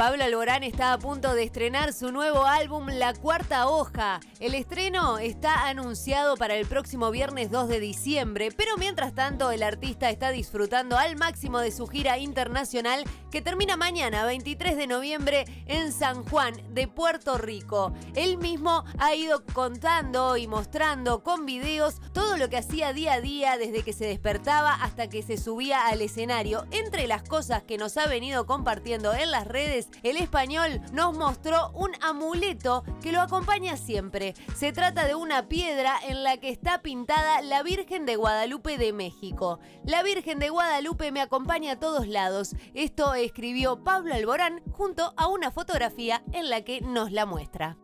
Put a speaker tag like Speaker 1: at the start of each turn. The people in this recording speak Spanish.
Speaker 1: Pablo Alborán está a punto de estrenar su nuevo álbum La Cuarta Hoja. El estreno está anunciado para el próximo viernes 2 de diciembre, pero mientras tanto el artista está disfrutando al máximo de su gira internacional que termina mañana 23 de noviembre en San Juan de Puerto Rico. Él mismo ha ido contando y mostrando con videos todo lo que hacía día a día desde que se despertaba hasta que se subía al escenario. Entre las cosas que nos ha venido compartiendo en las redes, el español nos mostró un amuleto que lo acompaña siempre. Se trata de una piedra en la que está pintada la Virgen de Guadalupe de México. La Virgen de Guadalupe me acompaña a todos lados. Esto escribió Pablo Alborán junto a una fotografía en la que nos la muestra.